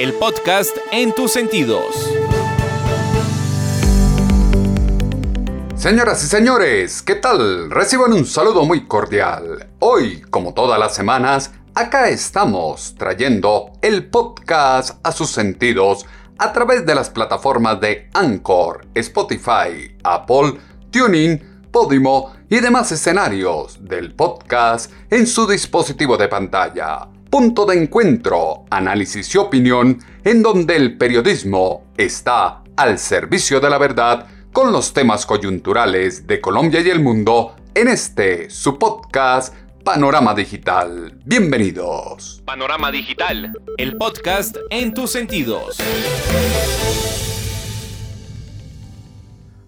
el podcast en tus sentidos. Señoras y señores, ¿qué tal? Reciban un saludo muy cordial. Hoy, como todas las semanas, acá estamos trayendo el podcast a sus sentidos a través de las plataformas de Anchor, Spotify, Apple, Tuning, Podimo y demás escenarios del podcast en su dispositivo de pantalla. Punto de encuentro, análisis y opinión en donde el periodismo está al servicio de la verdad con los temas coyunturales de Colombia y el mundo en este, su podcast Panorama Digital. Bienvenidos. Panorama Digital, el podcast en tus sentidos.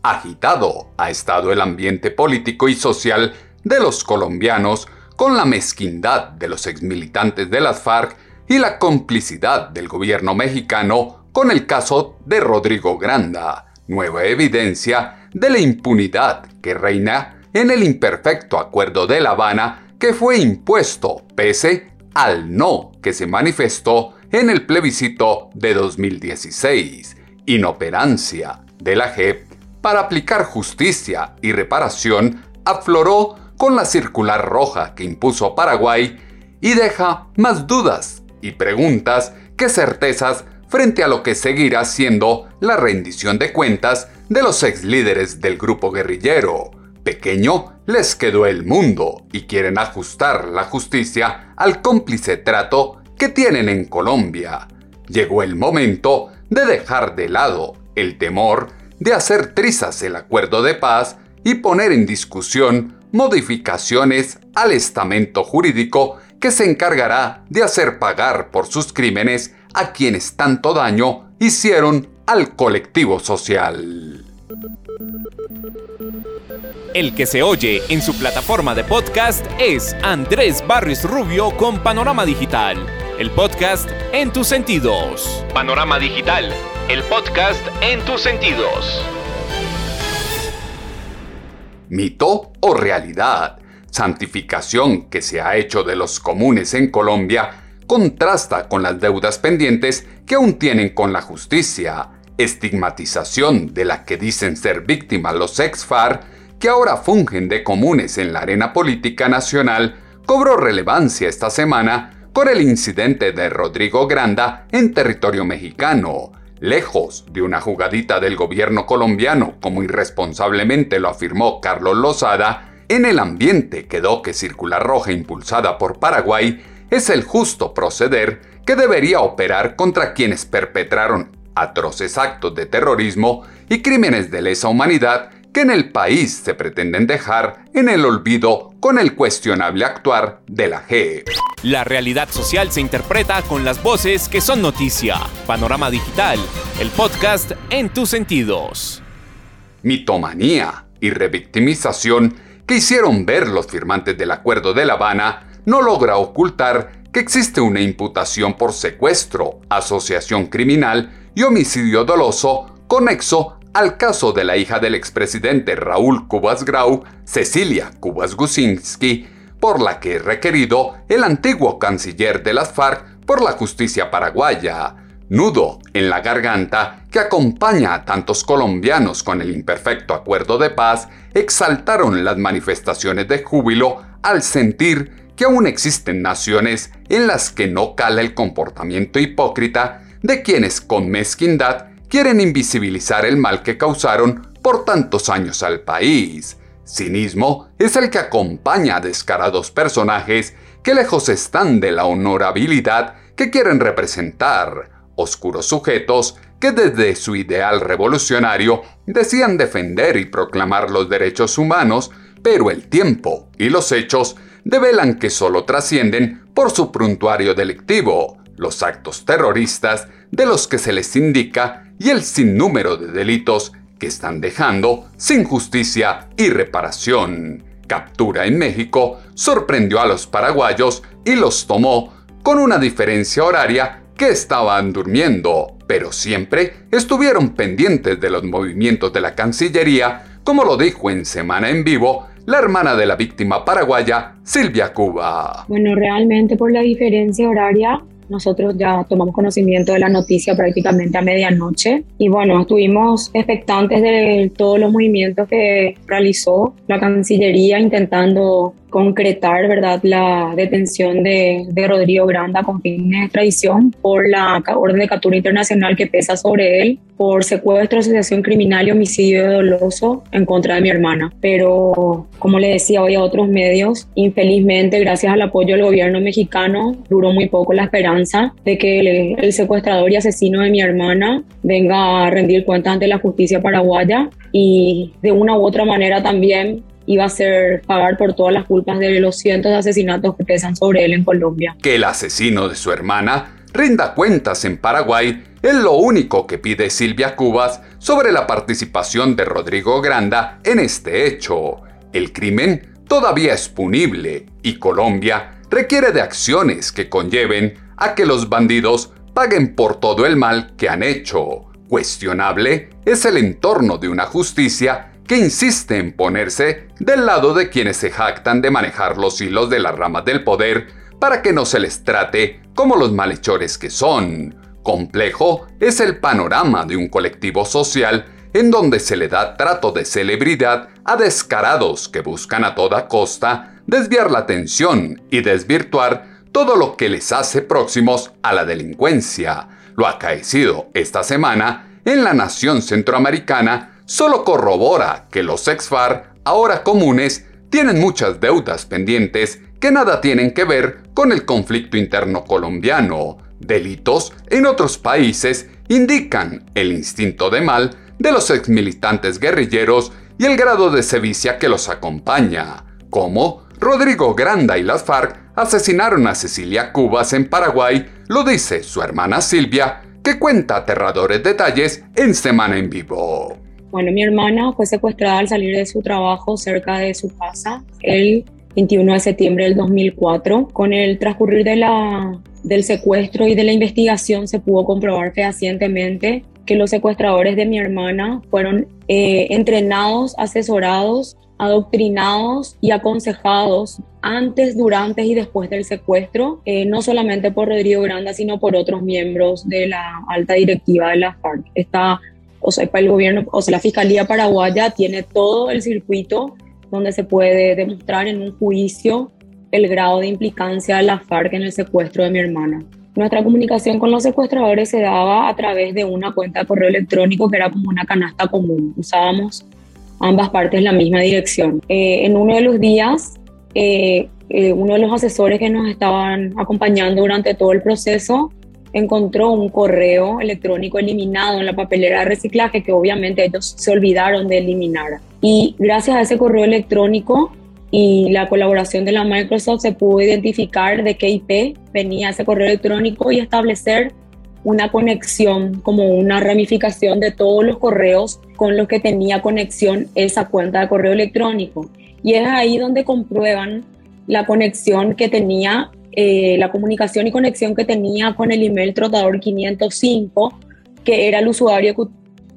Agitado ha estado el ambiente político y social de los colombianos con la mezquindad de los exmilitantes de las FARC y la complicidad del gobierno mexicano con el caso de Rodrigo Granda nueva evidencia de la impunidad que reina en el imperfecto acuerdo de La Habana que fue impuesto pese al no que se manifestó en el plebiscito de 2016, inoperancia de la JEP para aplicar justicia y reparación afloró con la circular roja que impuso Paraguay y deja más dudas y preguntas que certezas frente a lo que seguirá siendo la rendición de cuentas de los ex líderes del grupo guerrillero. Pequeño les quedó el mundo y quieren ajustar la justicia al cómplice trato que tienen en Colombia. Llegó el momento de dejar de lado el temor de hacer trizas el acuerdo de paz y poner en discusión modificaciones al estamento jurídico que se encargará de hacer pagar por sus crímenes a quienes tanto daño hicieron al colectivo social. El que se oye en su plataforma de podcast es Andrés Barris Rubio con Panorama Digital, el podcast en tus sentidos. Panorama Digital, el podcast en tus sentidos. Mito o realidad, santificación que se ha hecho de los comunes en Colombia contrasta con las deudas pendientes que aún tienen con la justicia, estigmatización de la que dicen ser víctimas los ex-FAR, que ahora fungen de comunes en la arena política nacional, cobró relevancia esta semana con el incidente de Rodrigo Granda en territorio mexicano, lejos de una jugadita del gobierno colombiano, como irresponsablemente lo afirmó Carlos Lozada, en el ambiente quedó que Circular Roja impulsada por Paraguay es el justo proceder que debería operar contra quienes perpetraron atroces actos de terrorismo y crímenes de lesa humanidad que en el país se pretenden dejar en el olvido con el cuestionable actuar de la G. La realidad social se interpreta con las voces que son noticia. Panorama Digital, el podcast en tus sentidos. Mitomanía y revictimización que hicieron ver los firmantes del Acuerdo de La Habana no logra ocultar que existe una imputación por secuestro, asociación criminal y homicidio doloso conexo al caso de la hija del expresidente Raúl Cubas Grau, Cecilia Cubas Gusinski, por la que es requerido el antiguo canciller de las FARC por la justicia paraguaya, nudo en la garganta que acompaña a tantos colombianos con el imperfecto acuerdo de paz, exaltaron las manifestaciones de júbilo al sentir que aún existen naciones en las que no cala el comportamiento hipócrita de quienes con mezquindad quieren invisibilizar el mal que causaron por tantos años al país. Cinismo es el que acompaña a descarados personajes que lejos están de la honorabilidad que quieren representar, oscuros sujetos que desde su ideal revolucionario decían defender y proclamar los derechos humanos, pero el tiempo y los hechos develan que solo trascienden por su prontuario delictivo, los actos terroristas de los que se les indica y el sinnúmero de delitos que están dejando sin justicia y reparación. Captura en México sorprendió a los paraguayos y los tomó con una diferencia horaria que estaban durmiendo, pero siempre estuvieron pendientes de los movimientos de la Cancillería, como lo dijo en Semana en Vivo la hermana de la víctima paraguaya, Silvia Cuba. Bueno, realmente por la diferencia horaria nosotros ya tomamos conocimiento de la noticia prácticamente a medianoche. Y bueno, estuvimos expectantes de todos los movimientos que realizó la Cancillería intentando concretar ¿verdad? la detención de, de, Rodrigo Granda con fines de extradición por la orden de captura internacional que pesa sobre él por secuestro, asociación criminal y homicidio doloso en contra de mi hermana. Pero, como le decía hoy a otros medios, infelizmente, gracias al apoyo del gobierno mexicano, duró muy poco la esperanza de que el secuestrador y asesino de mi hermana venga a rendir cuentas ante la justicia paraguaya y de una u otra manera también iba a ser pagar por todas las culpas de los cientos de asesinatos que pesan sobre él en Colombia. Que el asesino de su hermana rinda cuentas en Paraguay es lo único que pide Silvia Cubas sobre la participación de Rodrigo Granda en este hecho. El crimen todavía es punible y Colombia requiere de acciones que conlleven a que los bandidos paguen por todo el mal que han hecho. Cuestionable es el entorno de una justicia que insiste en ponerse del lado de quienes se jactan de manejar los hilos de las ramas del poder para que no se les trate como los malhechores que son. Complejo es el panorama de un colectivo social en donde se le da trato de celebridad a descarados que buscan a toda costa desviar la atención y desvirtuar todo lo que les hace próximos a la delincuencia. Lo acaecido esta semana en la nación centroamericana solo corrobora que los ex-FAR, ahora comunes, tienen muchas deudas pendientes que nada tienen que ver con el conflicto interno colombiano. Delitos en otros países indican el instinto de mal de los exmilitantes guerrilleros y el grado de sevicia que los acompaña, como Rodrigo Granda y las FARC asesinaron a Cecilia Cubas en Paraguay, lo dice su hermana Silvia, que cuenta aterradores detalles en Semana en Vivo. Bueno, mi hermana fue secuestrada al salir de su trabajo cerca de su casa el 21 de septiembre del 2004. Con el transcurrir de la, del secuestro y de la investigación se pudo comprobar fehacientemente que los secuestradores de mi hermana fueron eh, entrenados, asesorados, adoctrinados y aconsejados antes, durante y después del secuestro, eh, no solamente por Rodrigo Granda, sino por otros miembros de la alta directiva de la FARC. Esta o sea, el gobierno, o sea, la Fiscalía Paraguaya tiene todo el circuito donde se puede demostrar en un juicio el grado de implicancia de la FARC en el secuestro de mi hermana. Nuestra comunicación con los secuestradores se daba a través de una cuenta de correo electrónico que era como una canasta común. Usábamos ambas partes la misma dirección. Eh, en uno de los días, eh, eh, uno de los asesores que nos estaban acompañando durante todo el proceso encontró un correo electrónico eliminado en la papelera de reciclaje que obviamente ellos se olvidaron de eliminar. Y gracias a ese correo electrónico y la colaboración de la Microsoft se pudo identificar de qué IP venía ese correo electrónico y establecer una conexión como una ramificación de todos los correos con los que tenía conexión esa cuenta de correo electrónico. Y es ahí donde comprueban la conexión que tenía eh, la comunicación y conexión que tenía con el email Trotador 505, que era el usuario que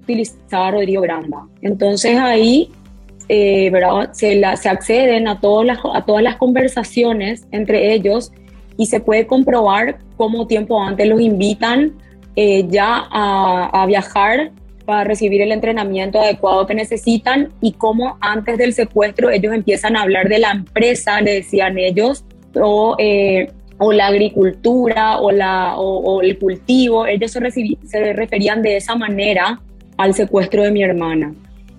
utilizaba Rodrigo Granda. Entonces ahí eh, Se, acceden a todas, las, a todas las conversaciones entre ellos y se puede comprobar cómo tiempo antes los invitan eh, ya a, a, viajar para recibir el entrenamiento adecuado que necesitan y cómo antes del secuestro ellos empiezan a hablar de la empresa, le decían ellos, o, eh, o la agricultura o, la, o, el cultivo, ellos se, se referían de esa manera al secuestro de mi hermana.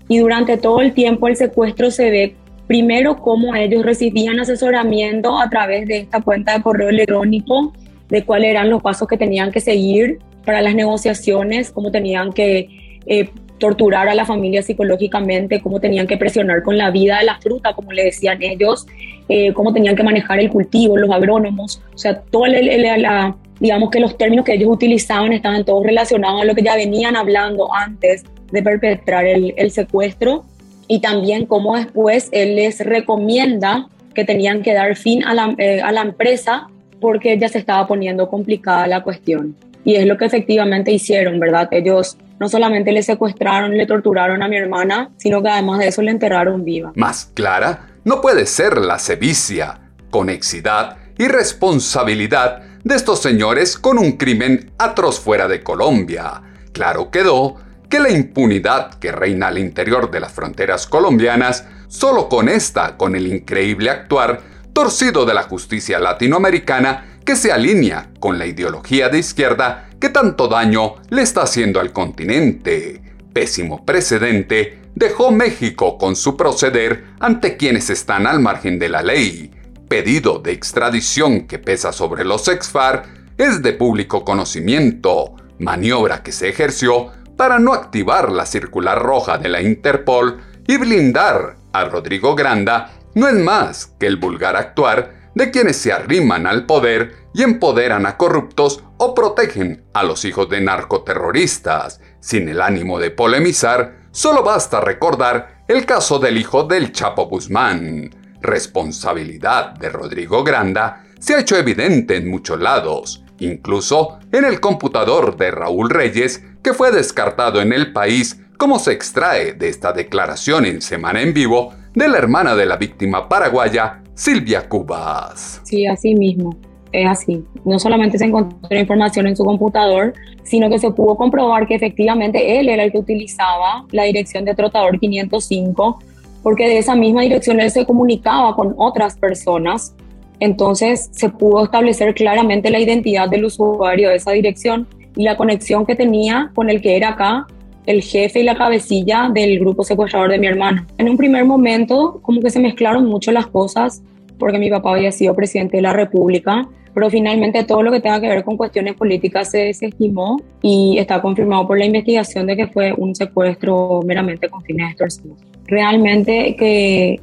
Y durante todo el tiempo el secuestro se ve primero cómo ellos recibían asesoramiento a través de esta cuenta de correo electrónico, de cuáles eran los pasos que tenían que seguir para las negociaciones, cómo tenían que eh, torturar a la familia psicológicamente, cómo tenían que presionar con la vida de la fruta, como le decían ellos, eh, cómo tenían que manejar el cultivo, los agrónomos, o sea, toda la, digamos que los términos que ellos utilizaban estaban todos relacionados a lo que ya venían hablando antes de perpetrar el, el secuestro y también cómo después él les recomienda que tenían que dar fin a la, eh, a la empresa porque ya se estaba poniendo complicada la cuestión. Y es lo que efectivamente hicieron, ¿verdad? Ellos no solamente le secuestraron, le torturaron a mi hermana, sino que además de eso le enterraron viva. Más clara, no puede ser la sevicia, conexidad y responsabilidad de estos señores con un crimen atroz fuera de Colombia. Claro quedó que la impunidad que reina al interior de las fronteras colombianas solo conesta con el increíble actuar torcido de la justicia latinoamericana que se alinea con la ideología de izquierda que tanto daño le está haciendo al continente. Pésimo precedente dejó México con su proceder ante quienes están al margen de la ley. Pedido de extradición que pesa sobre los exfar es de público conocimiento, maniobra que se ejerció para no activar la circular roja de la Interpol y blindar a Rodrigo Granda no es más que el vulgar actuar de quienes se arriman al poder y empoderan a corruptos o protegen a los hijos de narcoterroristas. Sin el ánimo de polemizar, solo basta recordar el caso del hijo del Chapo Guzmán. Responsabilidad de Rodrigo Granda se ha hecho evidente en muchos lados, incluso en el computador de Raúl Reyes, que fue descartado en el país, como se extrae de esta declaración en Semana en Vivo de la hermana de la víctima paraguaya, Silvia Cubas. Sí, así mismo. Es así. No solamente se encontró información en su computador, sino que se pudo comprobar que efectivamente él era el que utilizaba la dirección de Trotador 505, porque de esa misma dirección él se comunicaba con otras personas entonces se pudo establecer claramente la identidad del usuario de esa dirección y la conexión que tenía con el que era acá el jefe y la cabecilla del grupo secuestrador de mi hermano. En un primer momento como que se mezclaron mucho las cosas porque mi papá había sido presidente de la República, pero finalmente todo lo que tenga que ver con cuestiones políticas se desestimó y está confirmado por la investigación de que fue un secuestro meramente con fines extorsivos. Realmente que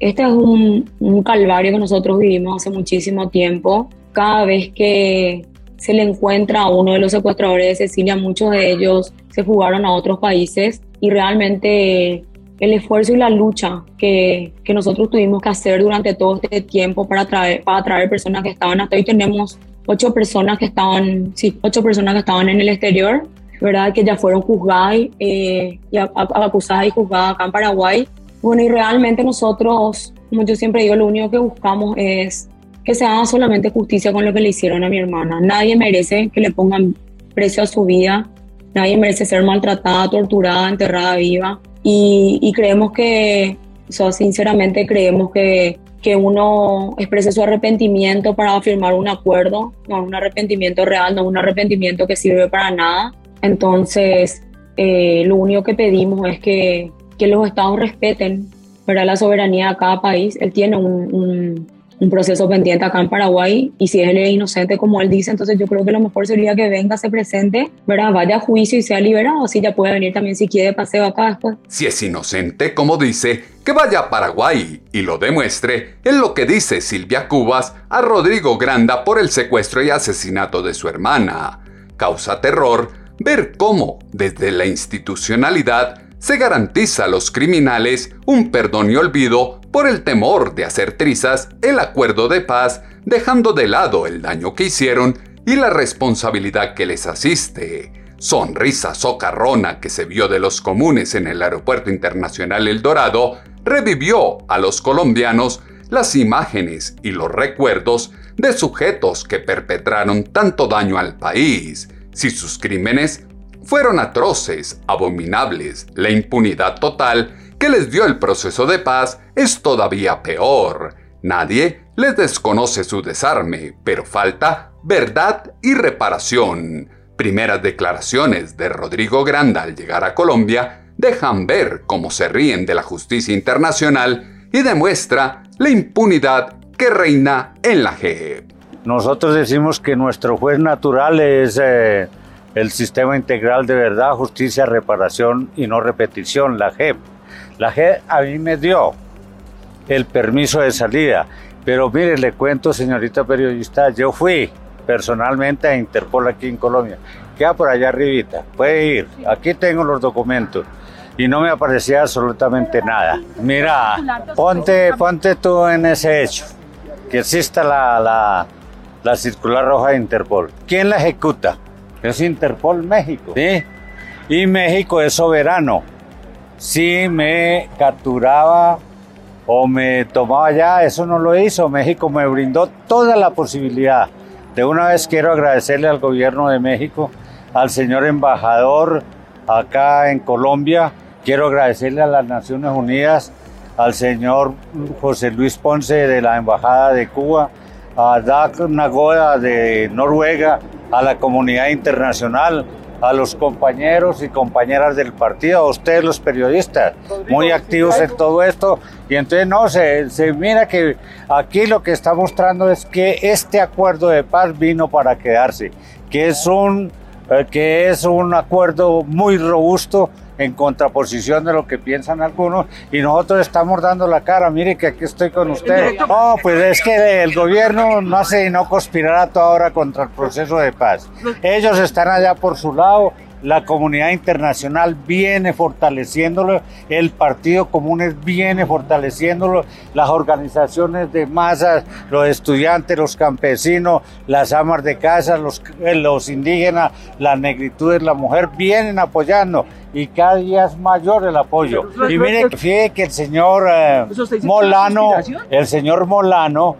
este es un, calvario que nosotros vivimos hace muchísimo tiempo. Cada vez que se le encuentra a uno de los secuestradores de Cecilia, muchos de ellos se fugaron a otros países y realmente el esfuerzo y la lucha que, que, nosotros tuvimos que hacer durante todo este tiempo para traer, para traer personas que estaban hasta hoy tenemos ocho personas que estaban, sí, ocho personas que estaban en el exterior, ¿verdad? Que ya fueron juzgadas eh, y acusadas y juzgadas acá en Paraguay bueno, y realmente nosotros, como yo siempre digo, lo único que buscamos es que se haga solamente justicia con lo que le hicieron a mi hermana. Nadie merece que le pongan precio a su vida, nadie merece ser maltratada, torturada, enterrada viva. Y, creemos que, o sea, sinceramente creemos que, que uno exprese su arrepentimiento para firmar un acuerdo, no un arrepentimiento real, no un arrepentimiento que sirve para nada. Entonces, eh, lo único que pedimos es que que los estados respeten para la soberanía de cada país. Él tiene un, un, proceso pendiente acá en Paraguay y si él es inocente como él dice, entonces yo creo que lo mejor sería que venga, se presente, ¿verdad? vaya a juicio y sea liberado. Así ya puede venir también si quiere paseo acá después. Si es inocente, como dice, que vaya a Paraguay y lo demuestre en lo que dice Silvia Cubas a Rodrigo Granda por el secuestro y asesinato de su hermana. Causa terror ver cómo, desde la institucionalidad, se garantiza a los criminales un perdón y olvido por el temor de hacer trizas el acuerdo de paz, dejando de lado el daño que hicieron y la responsabilidad que les asiste. Sonrisa socarrona que se vio de los comunes en el Aeropuerto Internacional El Dorado revivió a los colombianos las imágenes y los recuerdos de sujetos que perpetraron tanto daño al país. Si sus crímenes fueron atroces, abominables. La impunidad total que les dio el proceso de paz es todavía peor. Nadie les desconoce su desarme, pero falta verdad y reparación. Primeras declaraciones de Rodrigo Granda al llegar a Colombia dejan ver cómo se ríen de la justicia internacional y demuestra la impunidad que reina en la JEP. Nosotros decimos que nuestro juez natural es eh, el Sistema Integral de Verdad, Justicia, Reparación y No Repetición, la JEP. La JEP a mí me dio el permiso de salida, pero mire, le cuento, señorita periodista, yo fui personalmente a Interpol aquí en Colombia. Queda por allá arribita, puede ir. Aquí tengo los documentos y no me aparecía absolutamente nada. Mira, ponte, ponte tú en ese hecho, que exista la, la, la circular roja de Interpol. ¿Quién la ejecuta? Es Interpol México, ¿sí? Y México es soberano. Si me capturaba o me tomaba ya, eso no lo hizo. México me brindó toda la posibilidad. De una vez quiero agradecerle al gobierno de México, al señor embajador acá en Colombia, quiero agradecerle a las Naciones Unidas, al señor José Luis Ponce de la Embajada de Cuba, a Dag Nagoda de Noruega, a la comunidad internacional, a los compañeros y compañeras del partido, a ustedes los periodistas, muy activos en todo esto. Y entonces no, se, se mira que aquí lo que está mostrando es que este acuerdo de paz vino para quedarse, que es un, eh, que es un acuerdo muy robusto en contraposición de lo que piensan algunos y nosotros estamos dando la cara, mire que aquí estoy con usted. No, pues es que el gobierno no hace no conspirar a toda hora contra el proceso de paz. Ellos están allá por su lado, la comunidad internacional viene fortaleciéndolo, el Partido Común viene fortaleciéndolo, las organizaciones de masas, los estudiantes, los campesinos, las amas de casa, los, los indígenas, las negritudes, la mujer, vienen apoyando y cada día es mayor el apoyo. Y mire, fíjate que el señor eh, Molano, el señor Molano,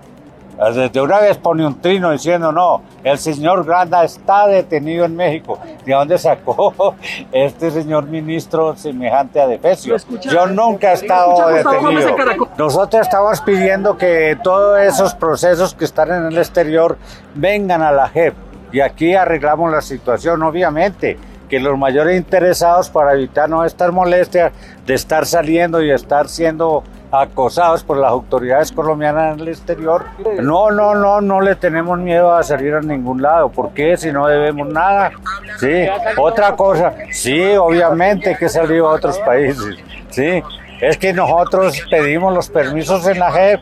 desde una vez pone un trino diciendo, no, el señor Granda está detenido en México. ¿De dónde sacó este señor ministro semejante a Defesio? Yo nunca he estado detenido. Nosotros estamos pidiendo que todos esos procesos que están en el exterior vengan a la JEP. Y aquí arreglamos la situación, obviamente que los mayores interesados para evitar no estar molestias de estar saliendo y estar siendo acosados por las autoridades colombianas en el exterior. No, no, no, no le tenemos miedo a salir a ningún lado. ¿Por qué? Si no debemos nada. Sí, otra cosa, sí, obviamente que salido a otros países. Sí, es que nosotros pedimos los permisos en la JEP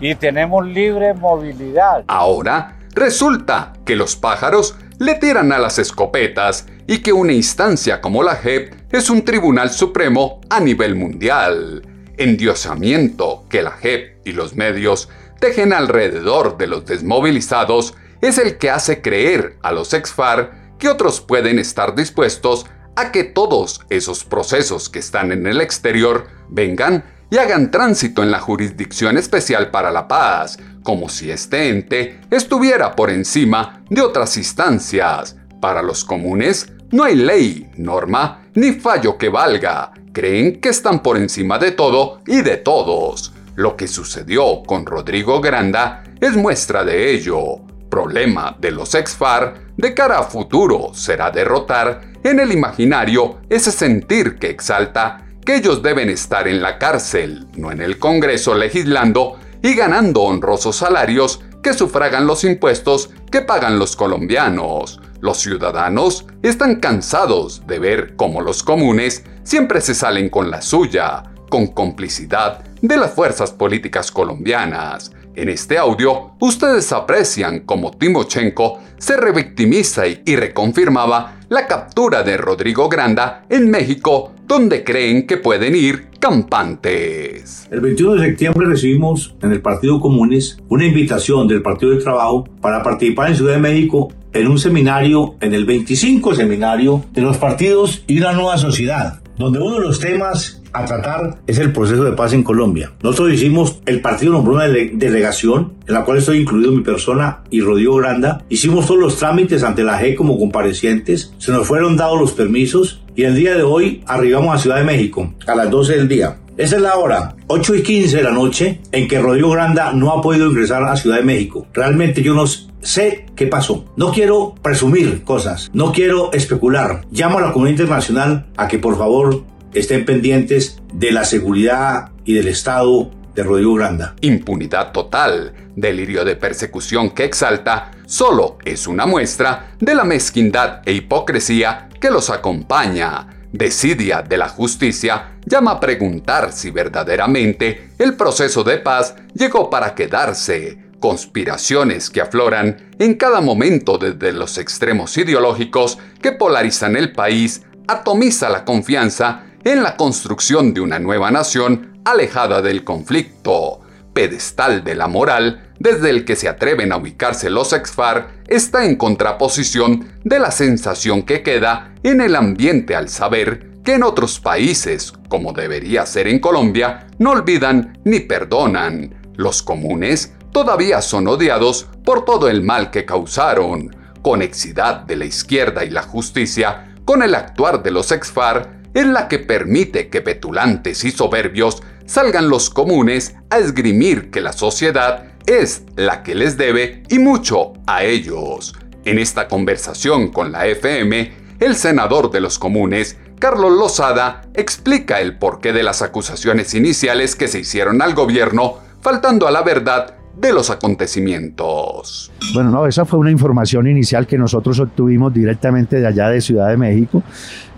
y tenemos libre movilidad. Ahora resulta que los pájaros le tiran a las escopetas y que una instancia como la JEP es un tribunal supremo a nivel mundial. Endiosamiento que la JEP y los medios tejen alrededor de los desmovilizados es el que hace creer a los ex-FAR que otros pueden estar dispuestos a que todos esos procesos que están en el exterior vengan y hagan tránsito en la Jurisdicción Especial para la Paz, como si este ente estuviera por encima de otras instancias. Para los comunes, no hay ley, norma ni fallo que valga. Creen que están por encima de todo y de todos. Lo que sucedió con Rodrigo Granda es muestra de ello. Problema de los ex-FAR de cara a futuro será derrotar en el imaginario ese sentir que exalta que ellos deben estar en la cárcel, no en el Congreso legislando y ganando honrosos salarios que sufragan los impuestos que pagan los colombianos. Los ciudadanos están cansados de ver cómo los comunes siempre se salen con la suya, con complicidad de las fuerzas políticas colombianas. En este audio, ustedes aprecian cómo Timochenko se revictimiza y reconfirmaba la captura de Rodrigo Granda en México, donde creen que pueden ir campantes. El 21 de septiembre recibimos en el Partido Comunes una invitación del Partido de Trabajo para participar en Ciudad de México en un seminario, en el 25 seminario de los partidos y una nueva sociedad, donde uno de los temas a tratar es el proceso de paz en Colombia. Nosotros hicimos, el partido nombró una delegación en la cual estoy incluido mi persona y Rodrigo Granda. Hicimos todos los trámites ante la G como comparecientes, se nos fueron dados los permisos y el día de hoy arribamos a Ciudad de México a las 12 del día. Esa es la hora, 8 y 15 de la noche, en que Rodrigo Granda no ha podido ingresar a Ciudad de México. Realmente yo no sé qué pasó. No quiero presumir cosas, no quiero especular. Llamo a la comunidad internacional a que por favor estén pendientes de la seguridad y del Estado de Rodrigo Granda. Impunidad total, delirio de persecución que exalta, solo es una muestra de la mezquindad e hipocresía que los acompaña. Desidia de la justicia llama a preguntar si verdaderamente el proceso de paz llegó para quedarse, conspiraciones que afloran en cada momento desde los extremos ideológicos que polarizan el país, atomiza la confianza en la construcción de una nueva nación alejada del conflicto. Pedestal de la moral desde el que se atreven a ubicarse los exfar está en contraposición de la sensación que queda en el ambiente al saber que en otros países, como debería ser en Colombia, no olvidan ni perdonan. Los comunes todavía son odiados por todo el mal que causaron. Conexidad de la izquierda y la justicia con el actuar de los exfar es la que permite que petulantes y soberbios salgan los comunes a esgrimir que la sociedad es la que les debe y mucho a ellos. En esta conversación con la FM, el senador de los comunes, Carlos Lozada, explica el porqué de las acusaciones iniciales que se hicieron al gobierno, faltando a la verdad de los acontecimientos. Bueno, no, esa fue una información inicial que nosotros obtuvimos directamente de allá de Ciudad de México.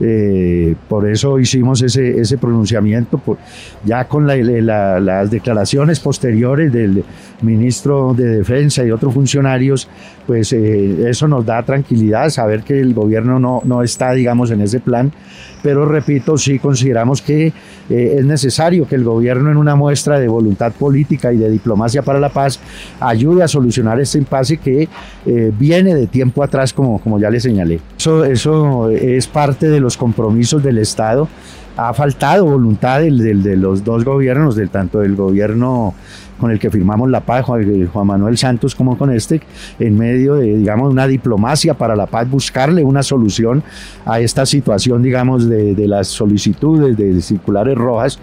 Eh, por eso hicimos ese, ese pronunciamiento. Por, ya con las declaraciones posteriores del ministro de Defensa y otros funcionarios, pues eh, eso nos da tranquilidad, saber que el gobierno no, no está, digamos, en ese plan. Pero repito, sí consideramos que eh, es necesario que el gobierno en una muestra de voluntad política y de diplomacia para la paz ayude a solucionar este impasse que eh, viene de tiempo atrás, como, como ya le señalé. Eso, eso es parte de los compromisos del Estado. Ha faltado voluntad de, de los dos gobiernos, del tanto del gobierno con el que firmamos la paz, Juan, Manuel Santos, como con este, en medio de, digamos, una diplomacia para la paz, buscarle una solución a esta situación, digamos, de las solicitudes de circulares rojas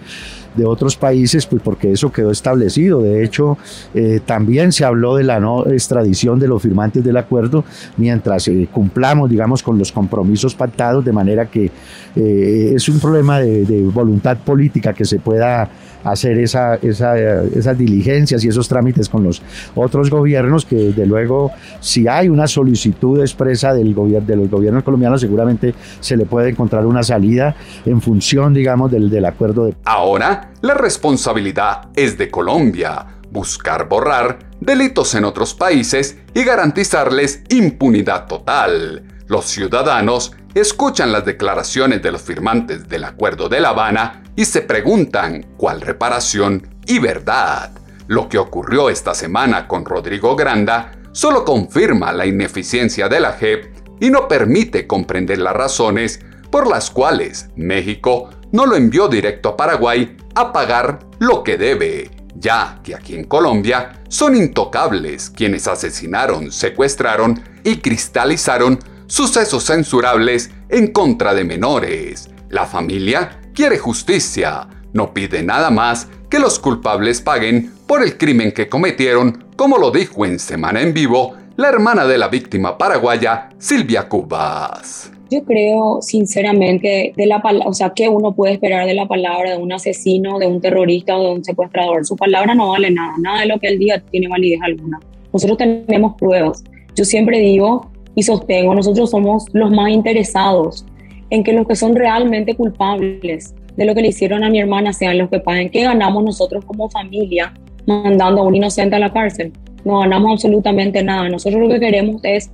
de otros países, pues porque eso quedó establecido. De hecho, eh, también se habló de la no extradición de los firmantes del acuerdo mientras eh, cumplamos, digamos, con los compromisos pactados, de manera que eh, es un problema de, de, voluntad política que se pueda hacer esa, esa, esas diligencias y esos trámites con los otros gobiernos, que desde luego, si hay una solicitud expresa del gobierno, de los gobiernos colombianos, seguramente se le puede encontrar una salida en función, digamos, del, del acuerdo de... Ahora, la responsabilidad es de Colombia, buscar borrar delitos en otros países y garantizarles impunidad total. Los ciudadanos escuchan las declaraciones de los firmantes del Acuerdo de La Habana y se preguntan cuál reparación y verdad. Lo que ocurrió esta semana con Rodrigo Granda solo confirma la ineficiencia de la JEP y no permite comprender las razones por las cuales México no lo envió directo a Paraguay a pagar lo que debe, ya que aquí en Colombia son intocables quienes asesinaron, secuestraron y cristalizaron sucesos censurables en contra de menores. La familia quiere justicia, no pide nada más que los culpables paguen por el crimen que cometieron, como lo dijo en Semana en Vivo la hermana de la víctima paraguaya, Silvia Cubas. Yo creo sinceramente de la o sea, ¿qué uno puede esperar de la palabra de un asesino, de un terrorista o de un secuestrador? Su palabra no vale nada, nada de lo que él diga tiene validez alguna. Nosotros tenemos pruebas. Yo siempre digo y sostengo, nosotros somos los más interesados en que los que son realmente culpables de lo que le hicieron a mi hermana sean los que paguen. ¿Qué ganamos nosotros como familia mandando a un inocente a la cárcel? No ganamos absolutamente nada. Nosotros lo que queremos es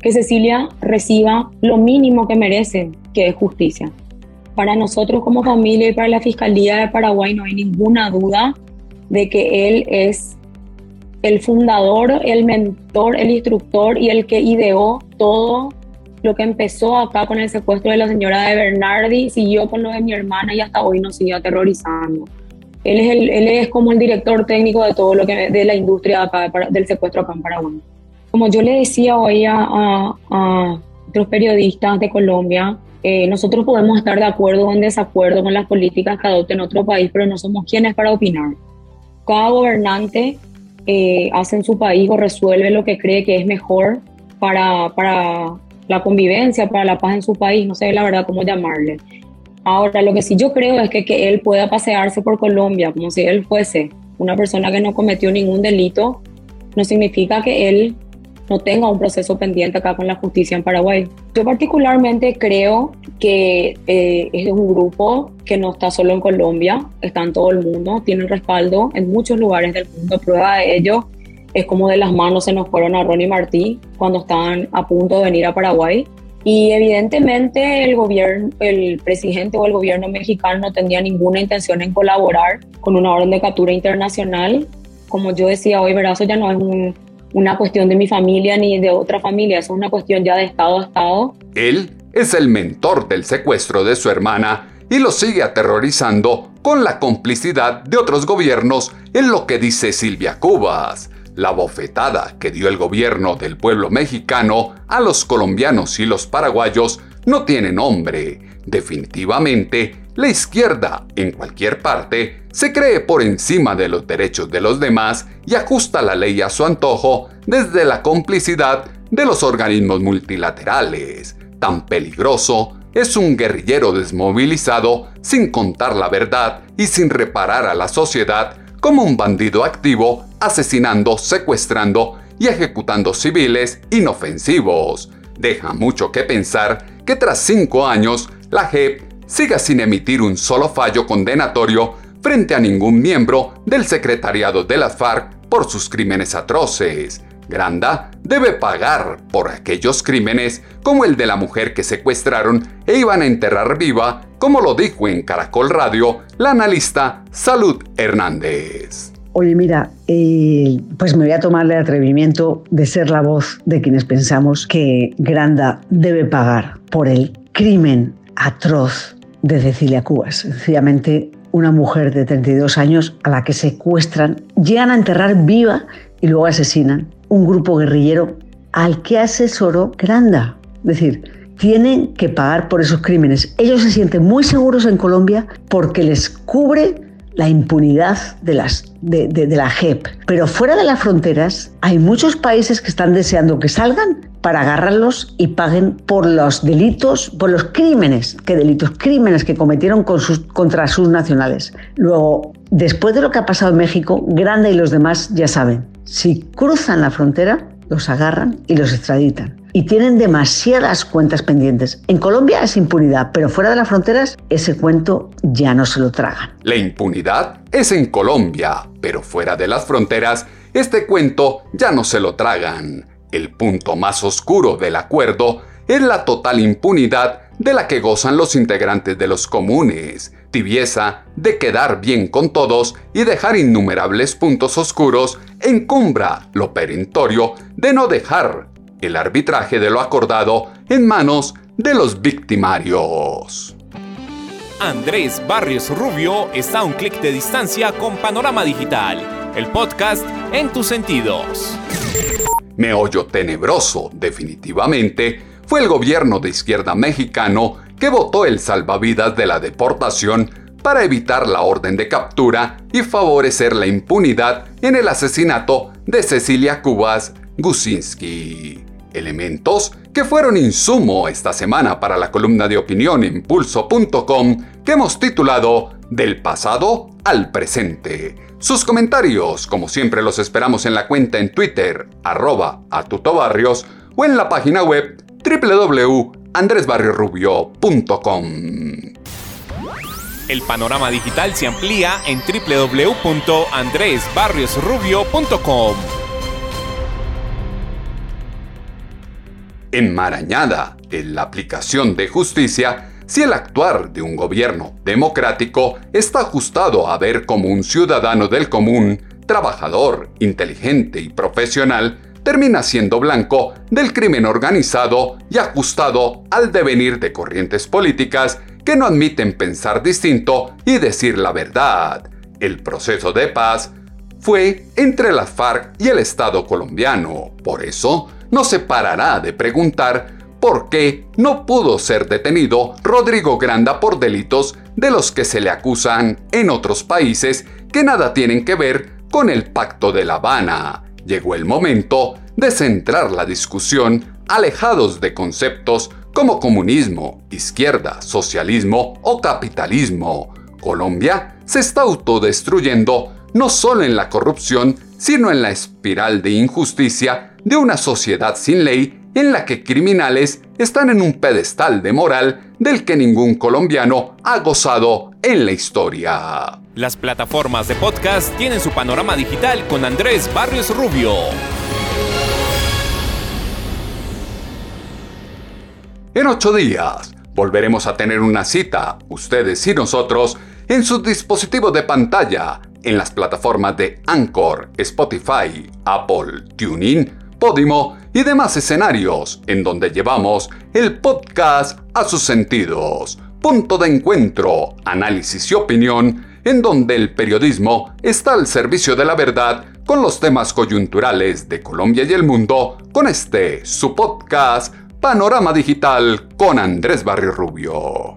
que Cecilia reciba lo mínimo que merece, que es justicia. Para nosotros como familia y para la Fiscalía de Paraguay no hay ninguna duda de que él es el fundador, el mentor, el instructor y el que ideó todo lo que empezó acá con el secuestro de la señora de Bernardi, siguió con lo de mi hermana y hasta hoy nos sigue aterrorizando. Él es, el, él es como el director técnico de todo lo que de la industria acá, del secuestro acá en Paraguay. Como yo le decía hoy a, a, otros periodistas de Colombia, eh, nosotros podemos estar de acuerdo o en desacuerdo con las políticas que adopte en otro país, pero no somos quienes para opinar. Cada gobernante eh, hace en su país o resuelve lo que cree que es mejor para, para la convivencia, para la paz en su país, no sé la verdad cómo llamarle. Ahora, lo que sí yo creo es que, que él pueda pasearse por Colombia como si él fuese una persona que no cometió ningún delito, no significa que él no tenga un proceso pendiente acá con la justicia en Paraguay. Yo particularmente creo que eh, es un grupo que no está solo en Colombia, está en todo el mundo, tiene respaldo en muchos lugares del mundo. Prueba de ello es como de las manos se nos fueron a Ronnie Martí cuando estaban a punto de venir a Paraguay. Y evidentemente el gobierno, el presidente o el gobierno mexicano no tenía ninguna intención en colaborar con una orden de captura internacional. Como yo decía hoy, ¿verdad? eso ya no es una cuestión de mi familia ni de otra familia, es una cuestión ya de Estado a Estado. Él es el mentor del secuestro de su hermana y lo sigue aterrorizando con la complicidad de otros gobiernos en lo que dice Silvia Cubas. La bofetada que dio el gobierno del pueblo mexicano a los colombianos y los paraguayos no tiene nombre. Definitivamente, la izquierda, en cualquier parte, se cree por encima de los derechos de los demás y ajusta la ley a su antojo desde la complicidad de los organismos multilaterales. Tan peligroso es un guerrillero desmovilizado sin contar la verdad y sin reparar a la sociedad como un bandido activo asesinando, secuestrando y ejecutando civiles inofensivos. Deja mucho que pensar que tras cinco años la JEP siga sin emitir un solo fallo condenatorio frente a ningún miembro del secretariado de las FARC por sus crímenes atroces. Granda debe pagar por aquellos crímenes como el de la mujer que secuestraron e iban a enterrar viva, como lo dijo en Caracol Radio la analista Salud Hernández. Oye, mira, eh, pues me voy a tomar el atrevimiento de ser la voz de quienes pensamos que Granda debe pagar por el crimen atroz de Cecilia Cubas. Sencillamente una mujer de 32 años a la que secuestran, llegan a enterrar viva y luego asesinan un grupo guerrillero al que asesoró Granda. Es decir, tienen que pagar por esos crímenes. Ellos se sienten muy seguros en Colombia porque les cubre la impunidad de, la JEP. Pero fuera de las fronteras hay muchos países que están deseando que salgan para agarrarlos y paguen por los delitos, por los crímenes, qué delitos, crímenes que cometieron contra sus nacionales. Luego, después de lo que ha pasado en México, Grande y los demás ya saben, si cruzan la frontera, los agarran y los extraditan. Y tienen demasiadas cuentas pendientes. En Colombia es impunidad, pero fuera de las fronteras ese cuento ya no se lo tragan. La impunidad es en Colombia, pero fuera de las fronteras este cuento ya no se lo tragan. El punto más oscuro del acuerdo es la total impunidad de la que gozan los integrantes de los comunes, tibieza de quedar bien con todos y dejar innumerables puntos oscuros encumbra lo perentorio de no dejar el arbitraje de lo acordado en manos de los victimarios. Andrés Barrios Rubio está a un clic de distancia con Panorama Digital, el podcast en tus sentidos. Meollo tenebroso, definitivamente, fue el gobierno de izquierda mexicano que votó el salvavidas de la deportación para evitar la orden de captura y favorecer la impunidad en el asesinato de Cecilia Cubas Gusinski. Elementos que fueron insumo esta semana para la columna de opinión en pulso.com que hemos titulado Del pasado al presente. Sus comentarios, como siempre, los esperamos en la cuenta en Twitter, arroba a tutobarrios, o en la página web www.andresbarriorubio.com. El panorama digital se amplía en www.andresbarriosrubio.com. Enmarañada en la aplicación de justicia, si el actuar de un gobierno democrático está ajustado a ver como un ciudadano del común, trabajador, inteligente y profesional, termina siendo blanco del crimen organizado y ajustado al devenir de corrientes políticas que no admiten pensar distinto y decir la verdad. El proceso de paz fue entre las FARC y el Estado colombiano. Por eso, no se parará de preguntar por qué no pudo ser detenido Rodrigo Granda por delitos de los que se le acusan en otros países que nada tienen que ver con el Pacto de La Habana llegó el momento de centrar la discusión alejados de conceptos como comunismo, izquierda, socialismo o capitalismo. Colombia se está autodestruyendo no solo en la corrupción, sino en la espiral de injusticia de una sociedad sin ley en la que criminales están en un pedestal de moral del que ningún colombiano ha gozado en la historia. Las plataformas de podcast tienen su panorama digital con Andrés Barrios Rubio. En ocho días volveremos a tener una cita, ustedes y nosotros, en sus dispositivos de pantalla, en las plataformas de Anchor, Spotify, Apple, TuneIn, Podimo y demás escenarios en donde llevamos el podcast a sus sentidos. Punto de encuentro, análisis y opinión, en donde el periodismo está al servicio de la verdad con los temas coyunturales de Colombia y el mundo, con este, su podcast, Panorama Digital con Andrés Barrio Rubio.